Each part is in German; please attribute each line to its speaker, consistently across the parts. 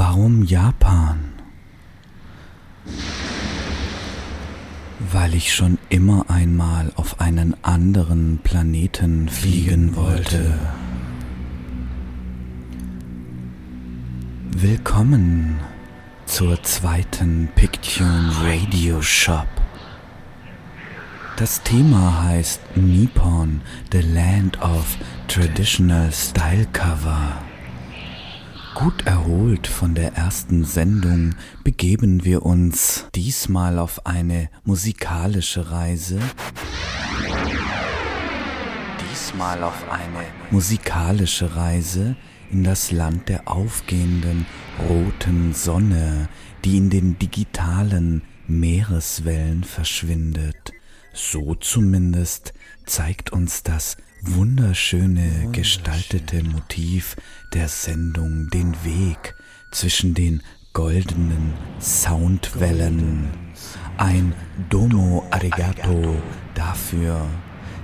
Speaker 1: Warum Japan? Weil ich schon immer einmal auf einen anderen Planeten fliegen wollte. Willkommen zur zweiten Pictune Radio Shop. Das Thema heißt Nippon, the Land of Traditional Style Cover. Gut erholt von der ersten Sendung begeben wir uns diesmal auf eine musikalische Reise. Diesmal auf eine musikalische Reise in das Land der aufgehenden roten Sonne, die in den digitalen Meereswellen verschwindet. So zumindest zeigt uns das wunderschöne gestaltete Motiv der Sendung den Weg zwischen den goldenen Soundwellen. Ein Domo Arigato dafür.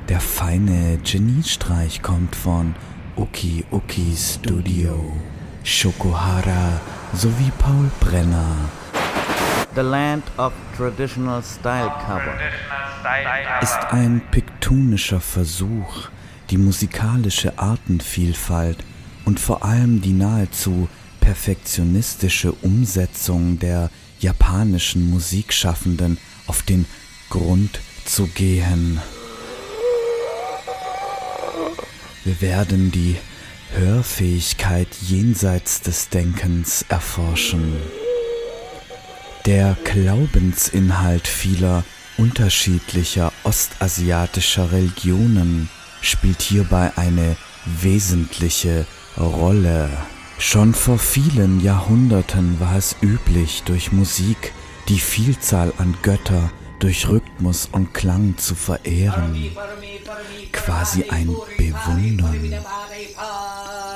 Speaker 1: Der feine Geniestreich kommt von Uki Uki Studio, Shokuhara sowie Paul Brenner.
Speaker 2: The Land of Traditional Style Cover
Speaker 1: ist ein piktonischer Versuch, die musikalische Artenvielfalt und vor allem die nahezu perfektionistische Umsetzung der japanischen Musikschaffenden auf den Grund zu gehen. Wir werden die Hörfähigkeit jenseits des Denkens erforschen. Der Glaubensinhalt vieler unterschiedlicher ostasiatischer Religionen spielt hierbei eine wesentliche Rolle. Schon vor vielen Jahrhunderten war es üblich, durch Musik die Vielzahl an Götter durch Rhythmus und Klang zu verehren. Quasi ein Bewundern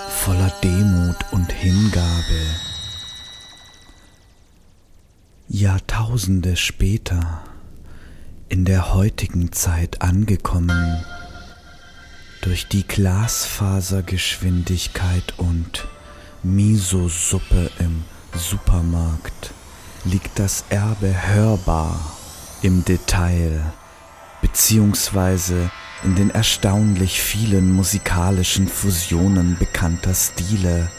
Speaker 1: voller Demut und Hingabe. Jahrtausende später, in der heutigen Zeit angekommen, durch die Glasfasergeschwindigkeit und Miso-Suppe im Supermarkt liegt das Erbe hörbar im Detail, beziehungsweise in den erstaunlich vielen musikalischen Fusionen bekannter Stile.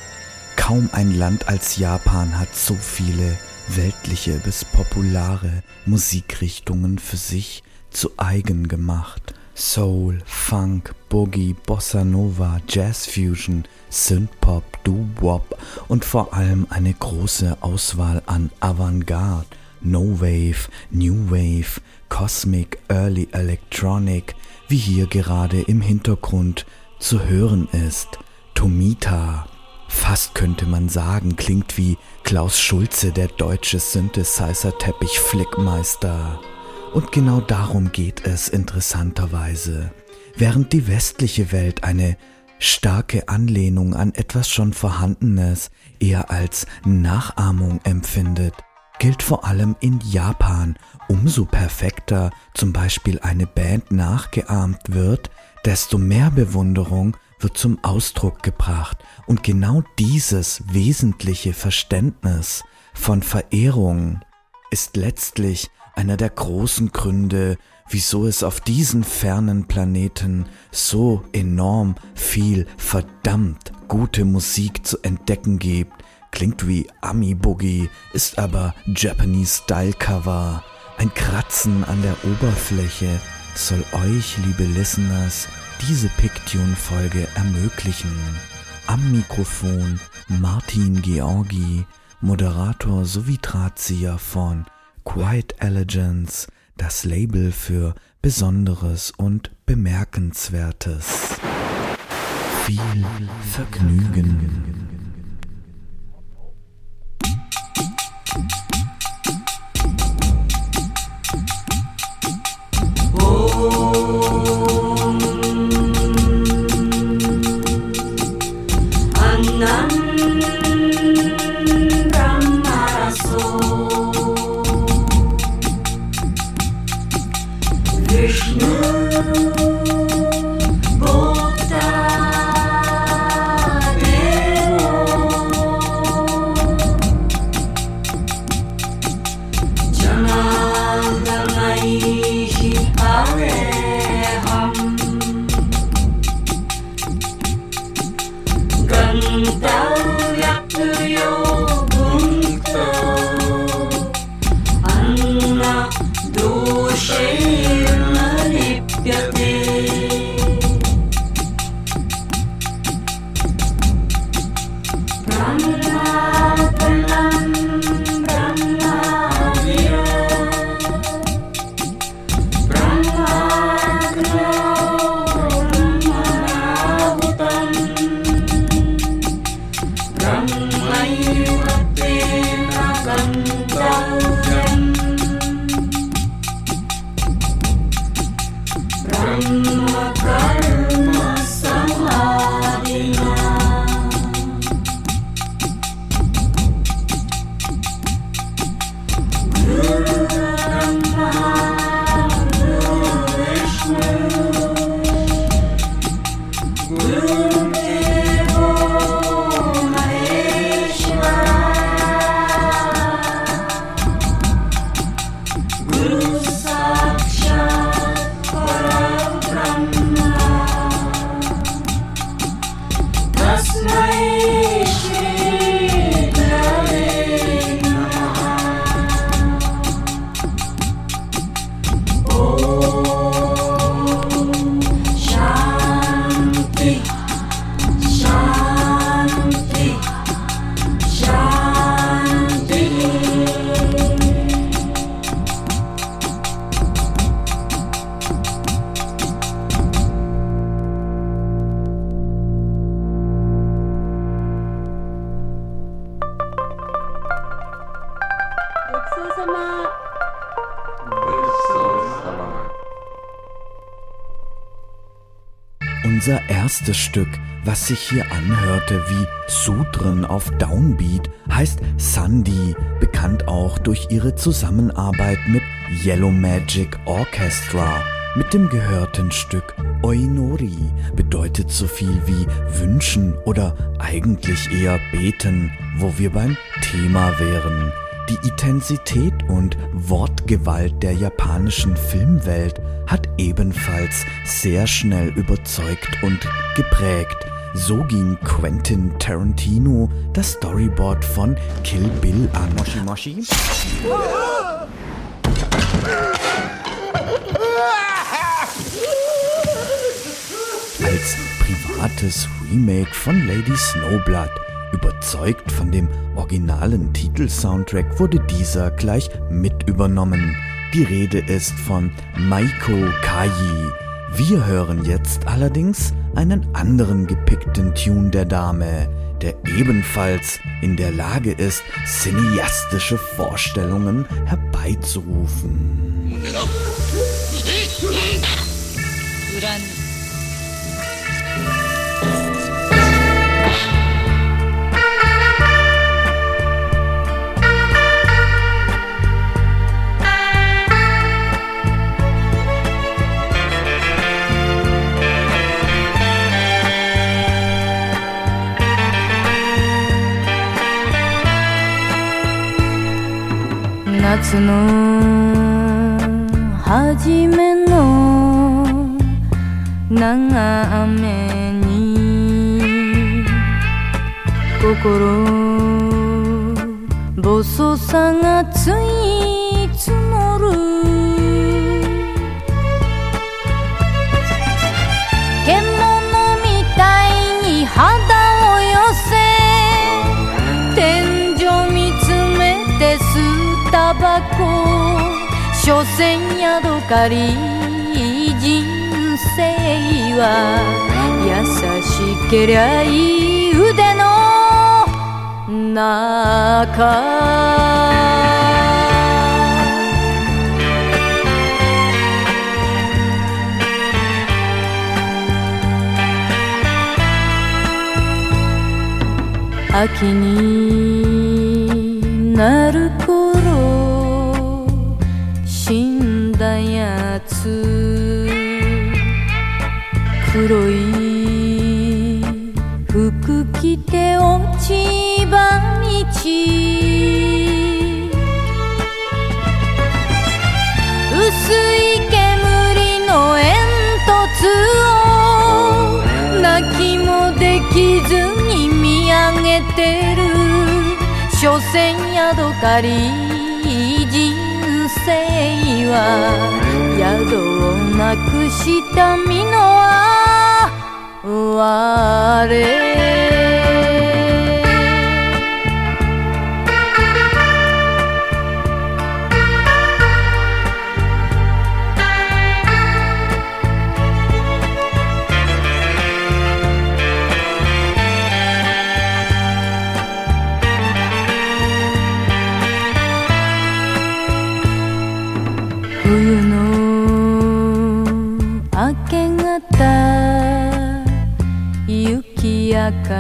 Speaker 1: Kaum ein Land als Japan hat so viele weltliche bis populare Musikrichtungen für sich zu eigen gemacht. Soul, Funk, Boogie, Bossa Nova, Jazz Fusion, Synthpop, Doo-Wop und vor allem eine große Auswahl an Avantgarde, No Wave, New Wave, Cosmic, Early Electronic, wie hier gerade im Hintergrund zu hören ist. Tomita, fast könnte man sagen, klingt wie Klaus Schulze, der deutsche Synthesizer-Teppich-Flickmeister. Und genau darum geht es interessanterweise. Während die westliche Welt eine starke Anlehnung an etwas schon Vorhandenes eher als Nachahmung empfindet, gilt vor allem in Japan umso perfekter zum Beispiel eine Band nachgeahmt wird, desto mehr Bewunderung wird zum Ausdruck gebracht und genau dieses wesentliche Verständnis von Verehrung ist letztlich einer der großen Gründe, wieso es auf diesen fernen Planeten so enorm viel verdammt gute Musik zu entdecken gibt. Klingt wie Ami Boogie, ist aber Japanese Style Cover. Ein Kratzen an der Oberfläche soll euch, liebe Listeners, diese Pictune-Folge ermöglichen. Am Mikrofon Martin Georgi, Moderator sowie Drahtzieher von Quiet Elegance, das Label für Besonderes und Bemerkenswertes. Viel Vergnügen. I'm anhörte wie Sutren auf Downbeat, heißt Sandy, bekannt auch durch ihre Zusammenarbeit mit Yellow Magic Orchestra. Mit dem gehörten Stück Oinori bedeutet so viel wie wünschen oder eigentlich eher beten, wo wir beim Thema wären. Die Intensität und Wortgewalt der japanischen Filmwelt hat ebenfalls sehr schnell überzeugt und geprägt. So ging Quentin Tarantino das Storyboard von Kill Bill an.
Speaker 2: Moshi Moshi.
Speaker 1: Als privates Remake von Lady Snowblood Überzeugt von dem originalen Titelsoundtrack wurde dieser gleich mit übernommen. Die Rede ist von Maiko Kaji. Wir hören jetzt allerdings einen anderen gepickten Tune der Dame, der ebenfalls in der Lage ist, cineastische Vorstellungen herbeizurufen.
Speaker 3: 夏の初めの長雨に心細さがつい所詮ヤドカリ人生は優しけりゃいい腕の中。秋になる黒い服着て落ち葉道。薄い煙の煙突を。泣きもできずに見上げてる。所詮ヤドカリ人生は。宿をなくした身の
Speaker 4: 我的。こ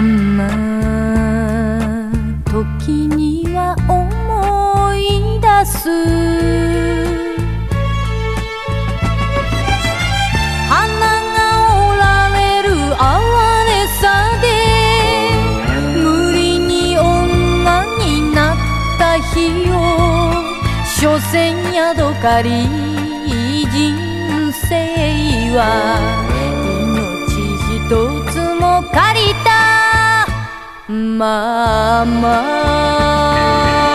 Speaker 4: んな時には思い出す。花が折られる哀れさで無理に女になった日を所詮ヤドカリ人は命一つも借りたまま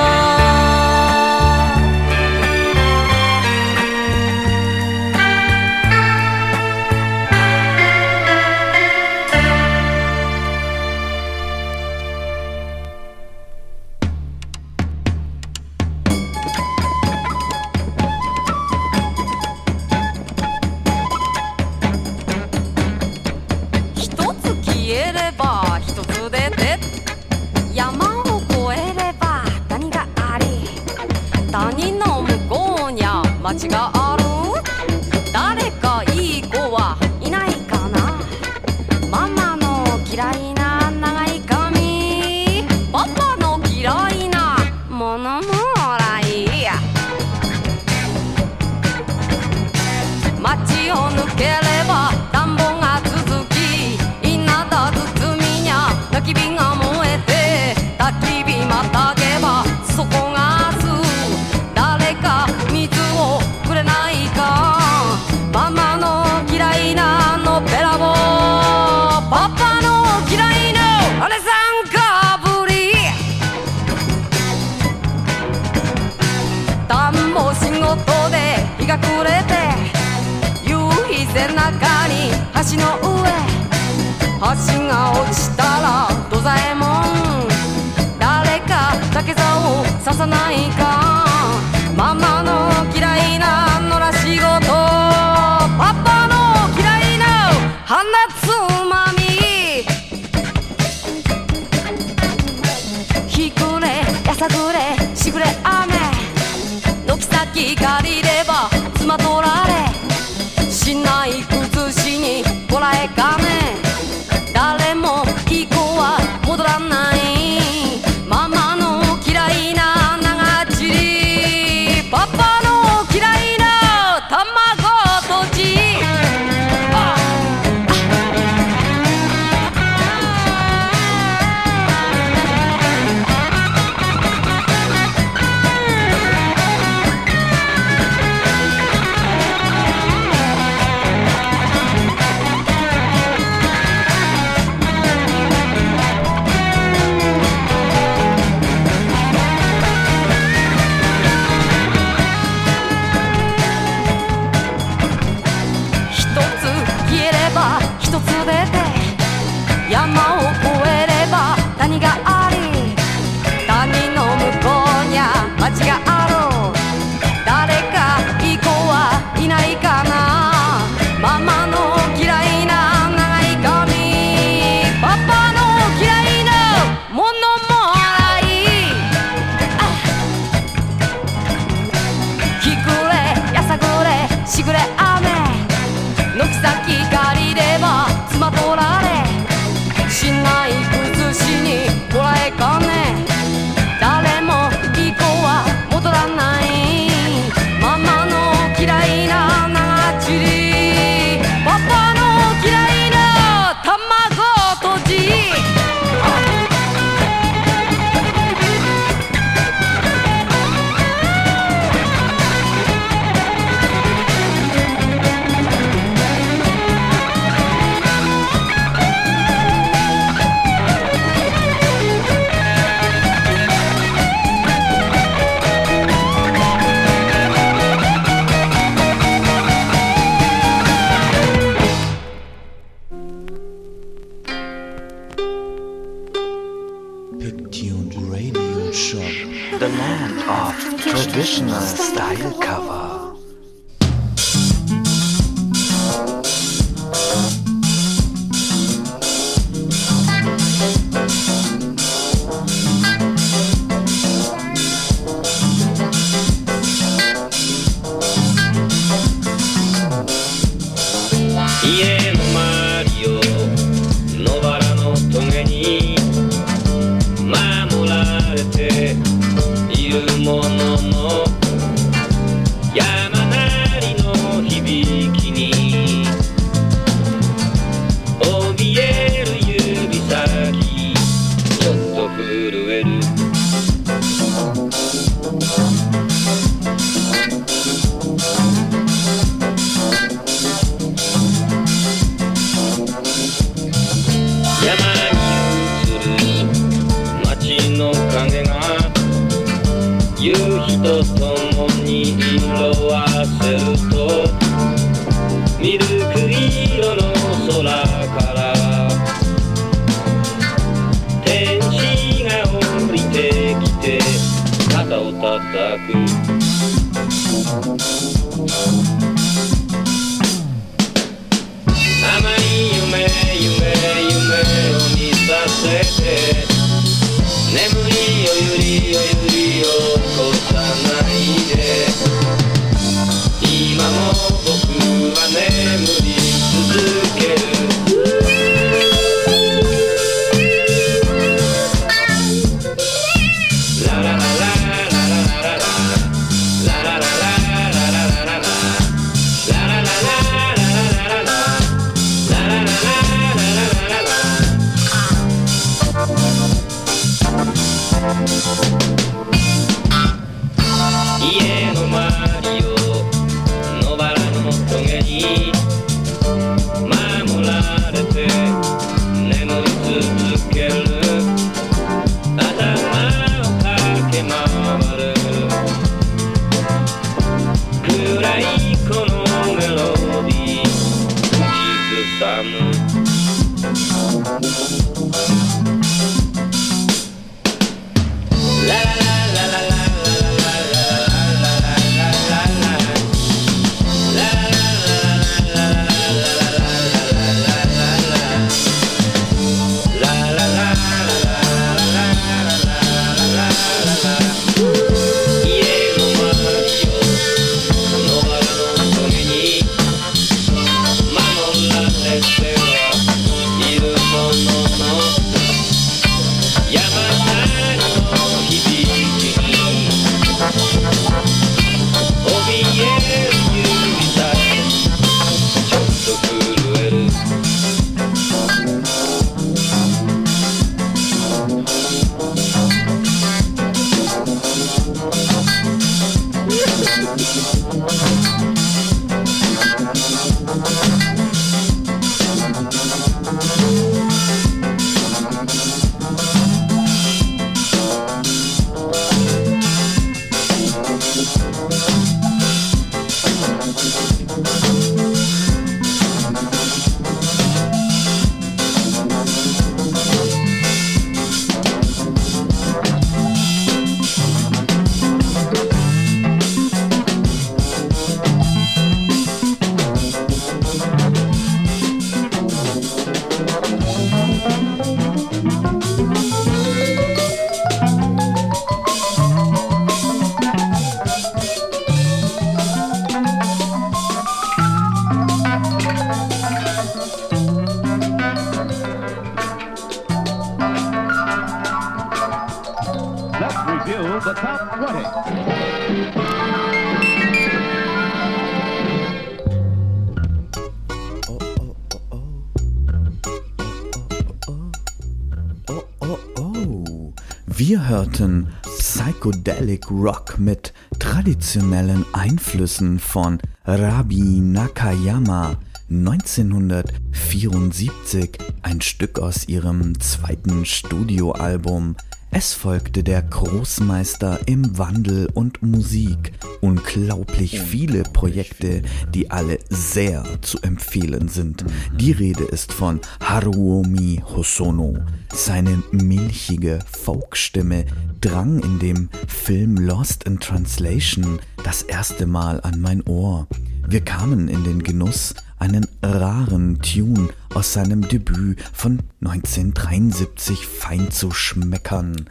Speaker 1: Psychedelic Rock mit traditionellen Einflüssen von Rabi Nakayama 1974, ein Stück aus ihrem zweiten Studioalbum es folgte der Großmeister im Wandel und Musik. Unglaublich viele Projekte, die alle sehr zu empfehlen sind. Die Rede ist von Haruomi Hosono. Seine milchige Folkstimme drang in dem Film Lost in Translation das erste Mal an mein Ohr. Wir kamen in den Genuss einen raren Tune aus seinem Debüt von 1973 fein zu schmeckern,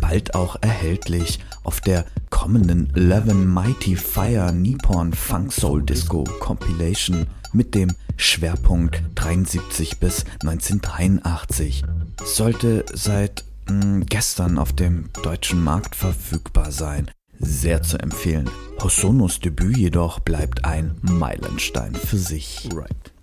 Speaker 1: bald auch erhältlich auf der kommenden Eleven Mighty Fire Nippon Funk Soul Disco Compilation mit dem Schwerpunkt 73 bis 1983. Sollte seit mh, hm, gestern auf dem deutschen Markt verfügbar sein. Sehr zu empfehlen. Hosonos Debüt jedoch bleibt ein Meilenstein für sich. Right.「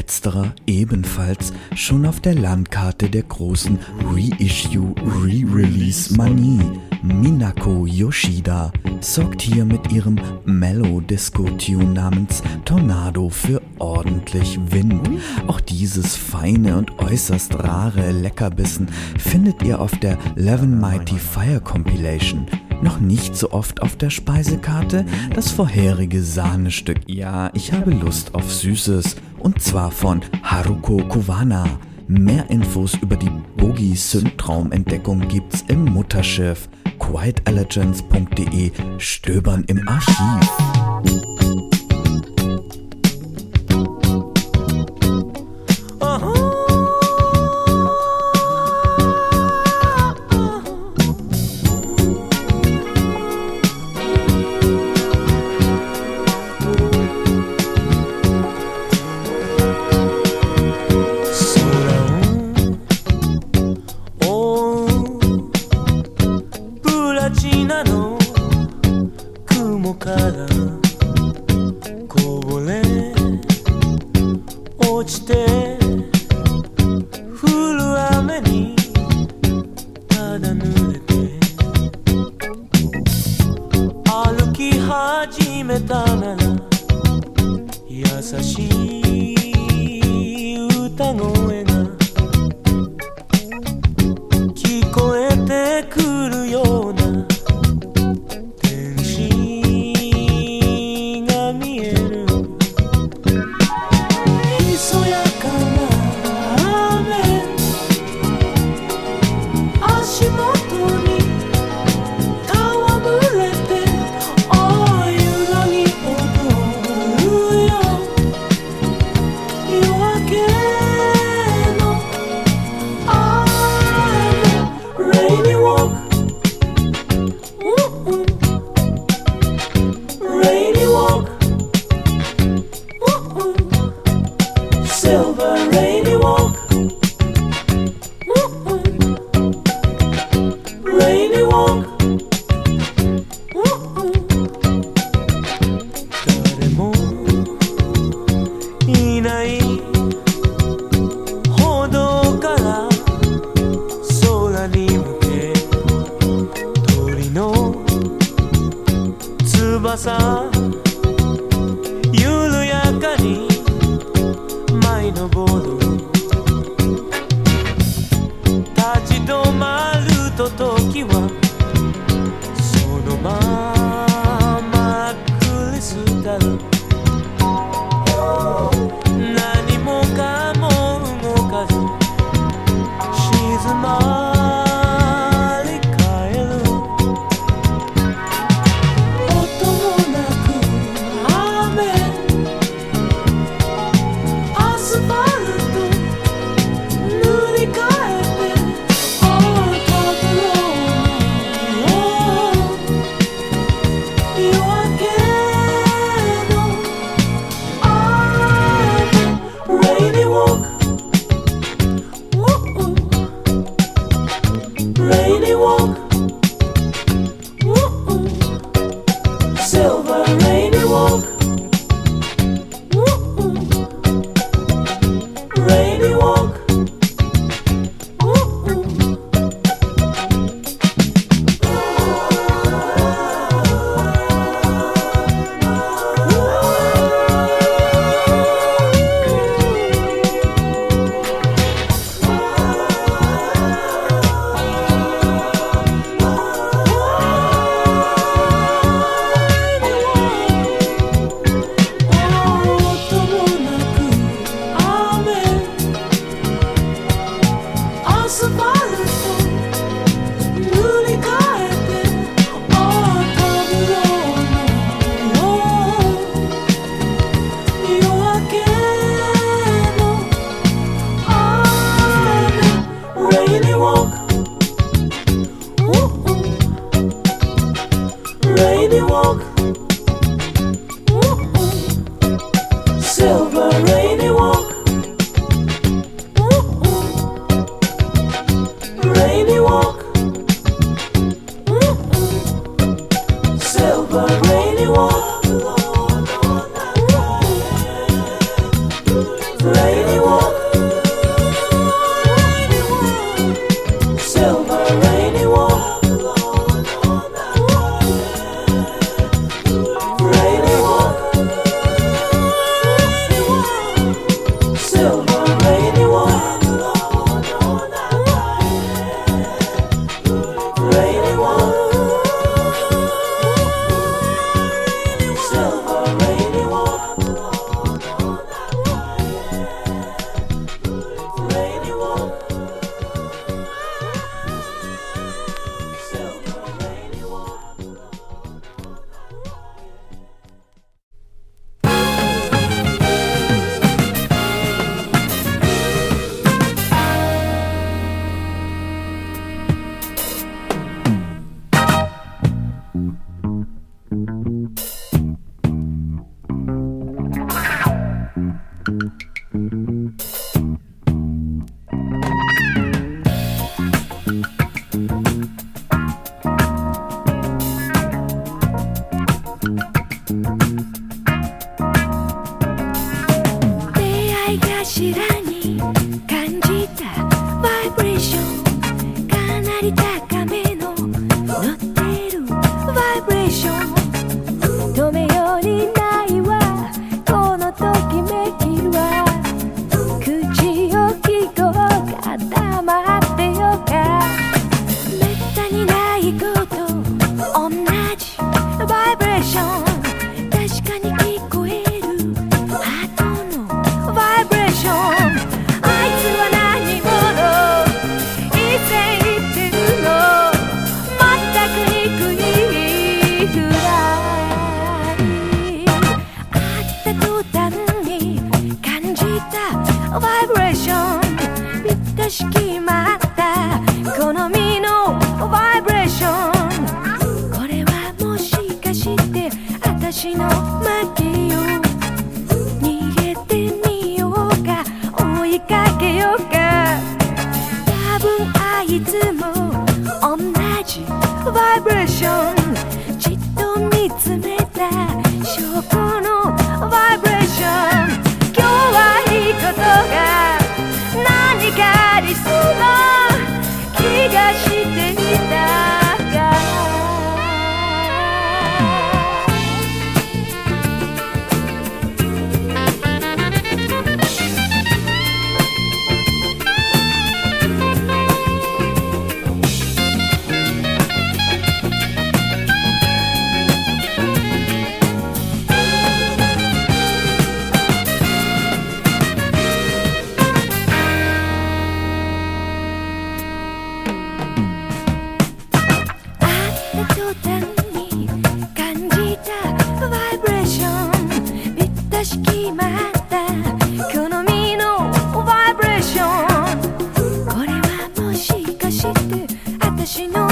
Speaker 1: letzterer ebenfalls schon auf der Landkarte der großen Reissue Re-Release Manie. Minako Yoshida sorgt hier mit ihrem Mellow Disco Tune namens Tornado für ordentlich Wind. Auch dieses feine und äußerst rare Leckerbissen findet ihr auf der Levin Mighty Fire Compilation noch nicht so oft auf der Speisekarte das vorherige Sahnestück. Ja, ich habe Lust auf Süßes und zwar von Haruko Kuwana. Mehr Infos über die Bogie Syndtraum-Entdeckung gibt's im Mutterschiff quietallergens.de Stöbern im Archiv.
Speaker 5: 立ち止まると時はそのまま the walk.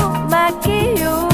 Speaker 6: 꼭
Speaker 7: 맡기요.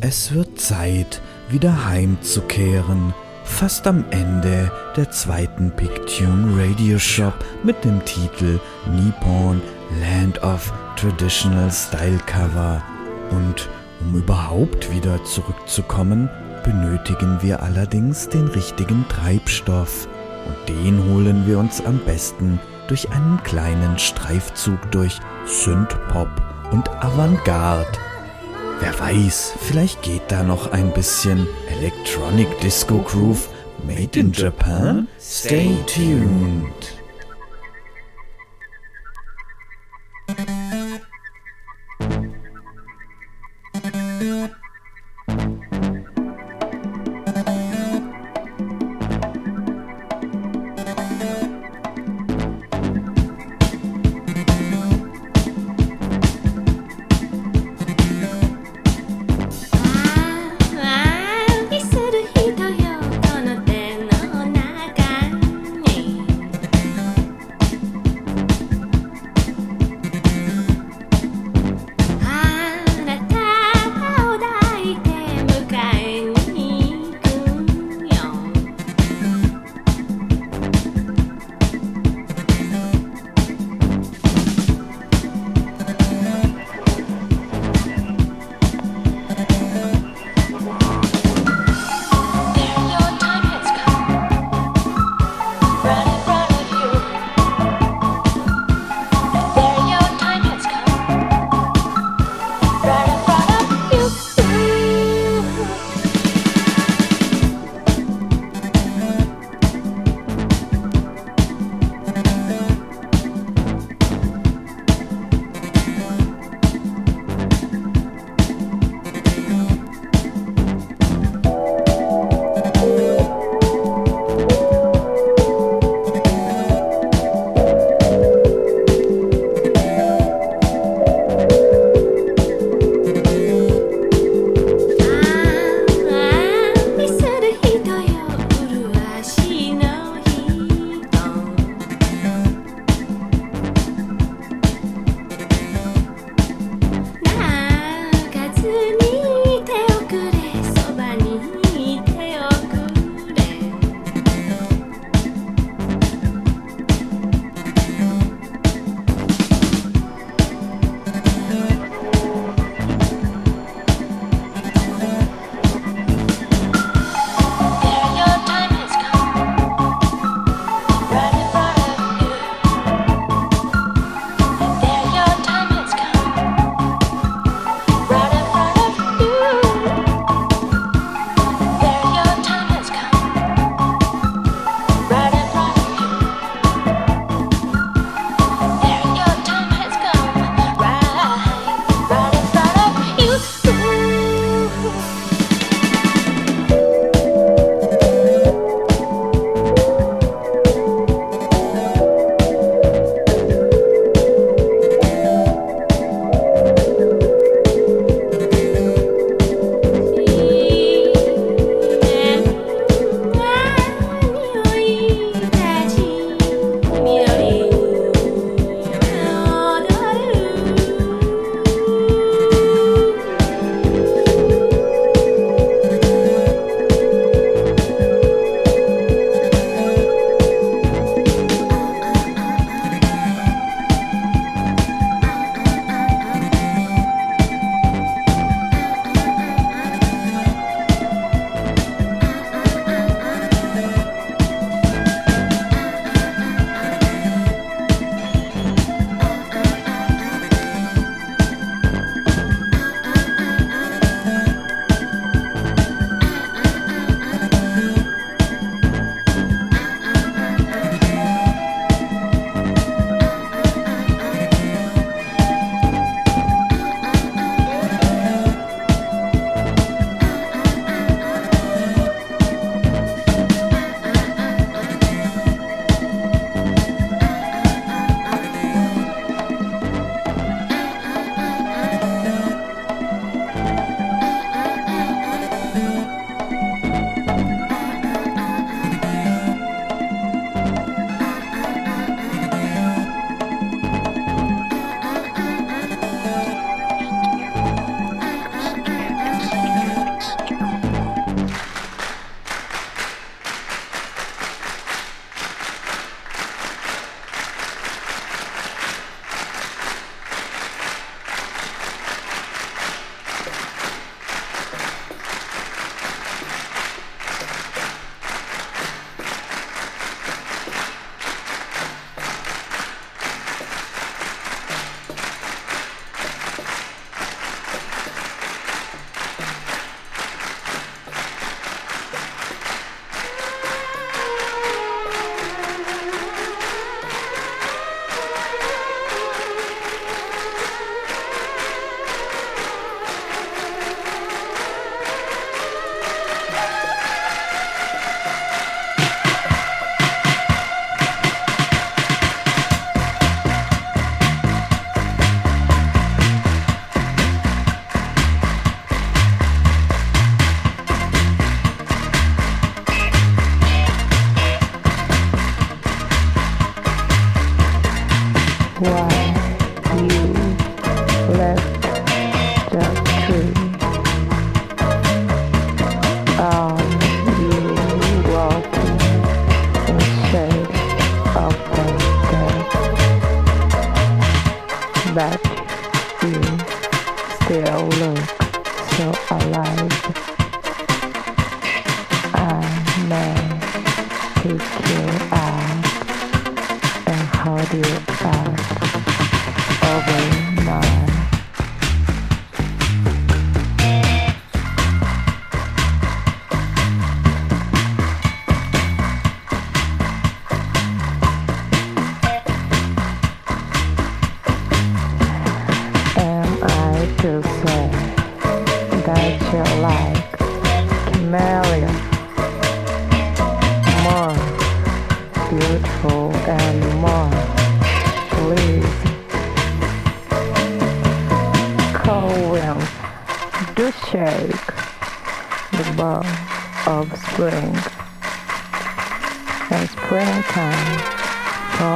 Speaker 7: Es wird
Speaker 1: Zeit, wieder heimzukehren. Fast am Ende der zweiten Pictune Radio Shop mit dem Titel Nippon Land of Traditional Style Cover. Und um überhaupt wieder zurückzukommen, benötigen wir allerdings den richtigen Treibstoff. Und den holen wir uns am besten durch einen kleinen Streifzug durch Synthpop und Avantgarde. Wer weiß, vielleicht geht da noch ein bisschen Electronic Disco Groove Made in Japan? Stay tuned.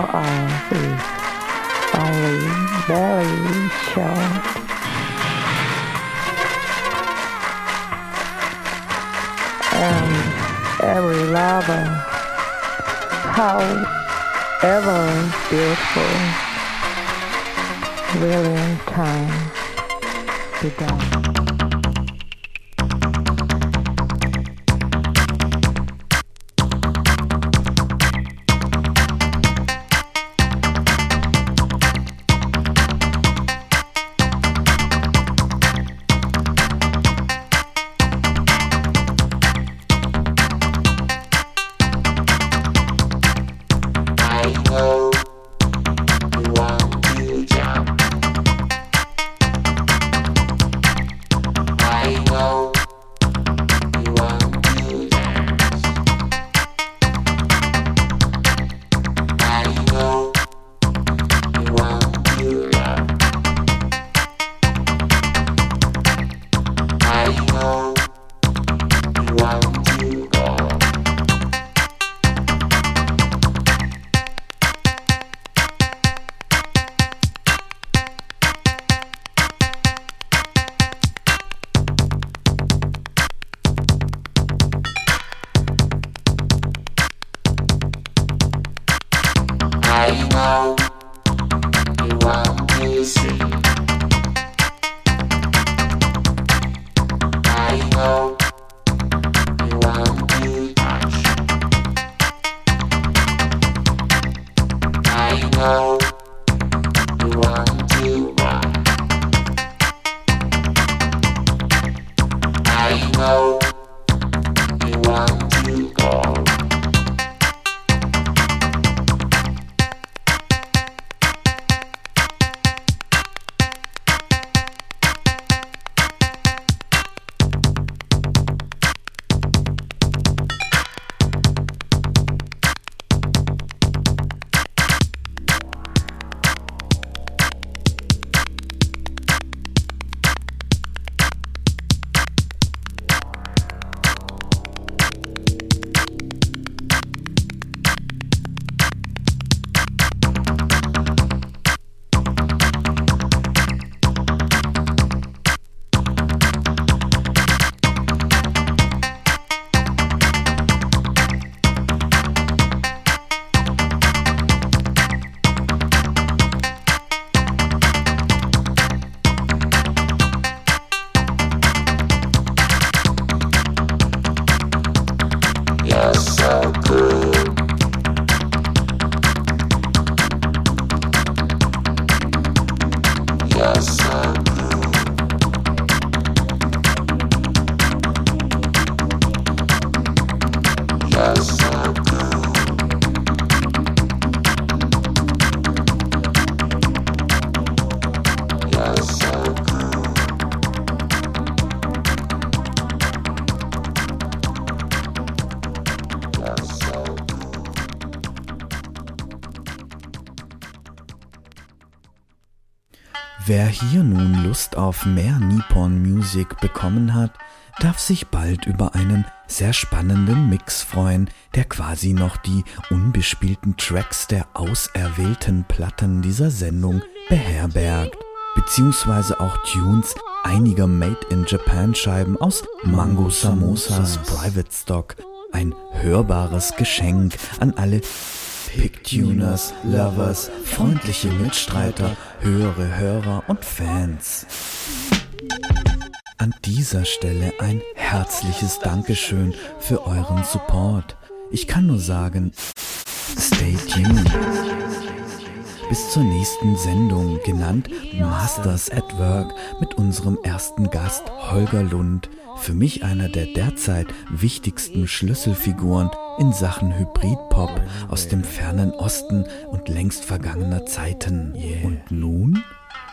Speaker 8: For us is only very short. And every lover, however beautiful, will in time be done.
Speaker 1: I know you want to go. Hier nun Lust auf mehr Nippon Music bekommen hat, darf sich bald über einen sehr spannenden Mix freuen, der quasi noch die unbespielten Tracks der auserwählten Platten dieser Sendung beherbergt, beziehungsweise auch Tunes einiger Made-in-Japan-Scheiben aus Mango Samosas Private Stock, ein hörbares Geschenk an alle Picktuners, Lovers, freundliche Mitstreiter, höhere Hörer und Fans. An dieser Stelle ein herzliches Dankeschön für euren Support. Ich kann nur sagen, stay tuned. Bis zur nächsten Sendung, genannt Masters at Work, mit unserem ersten Gast Holger Lund, für mich einer der derzeit wichtigsten Schlüsselfiguren in Sachen Hybridpop aus dem fernen Osten und längst vergangener Zeiten. Und nun?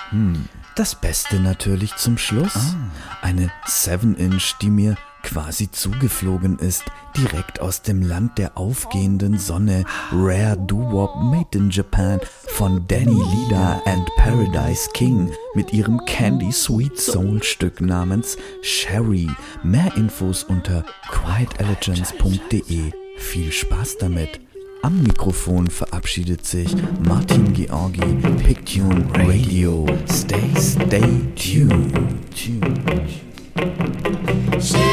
Speaker 1: Hm, das Beste natürlich zum Schluss. Eine 7-Inch, die mir quasi zugeflogen ist, direkt aus dem Land der aufgehenden Sonne. Rare Doo-Wop Made in Japan von Danny Lida and Paradise King mit ihrem Candy Sweet Soul Stück namens Sherry. Mehr Infos unter quietelegance.de. Viel Spaß damit! Am Mikrofon verabschiedet sich Martin Georgi, Pictune Radio. Stay, stay tuned.
Speaker 7: Shitty,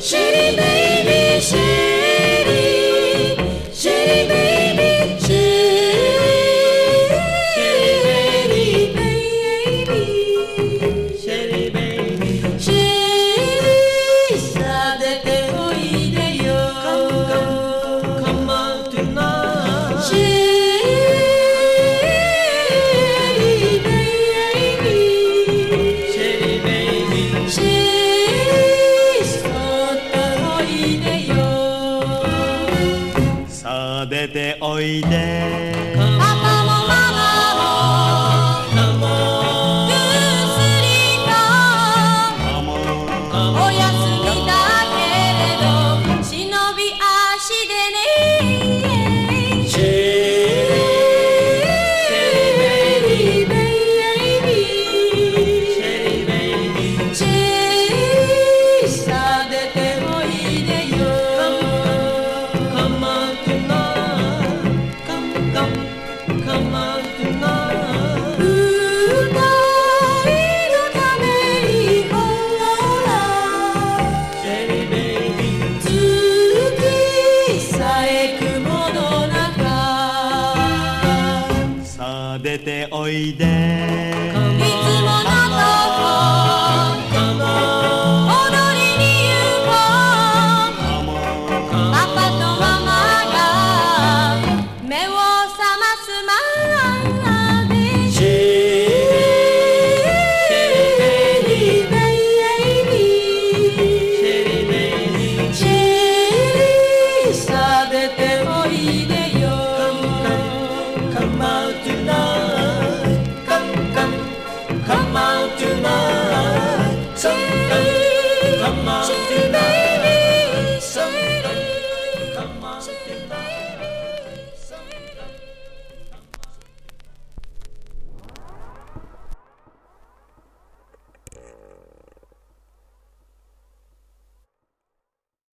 Speaker 7: shitty baby.
Speaker 9: day.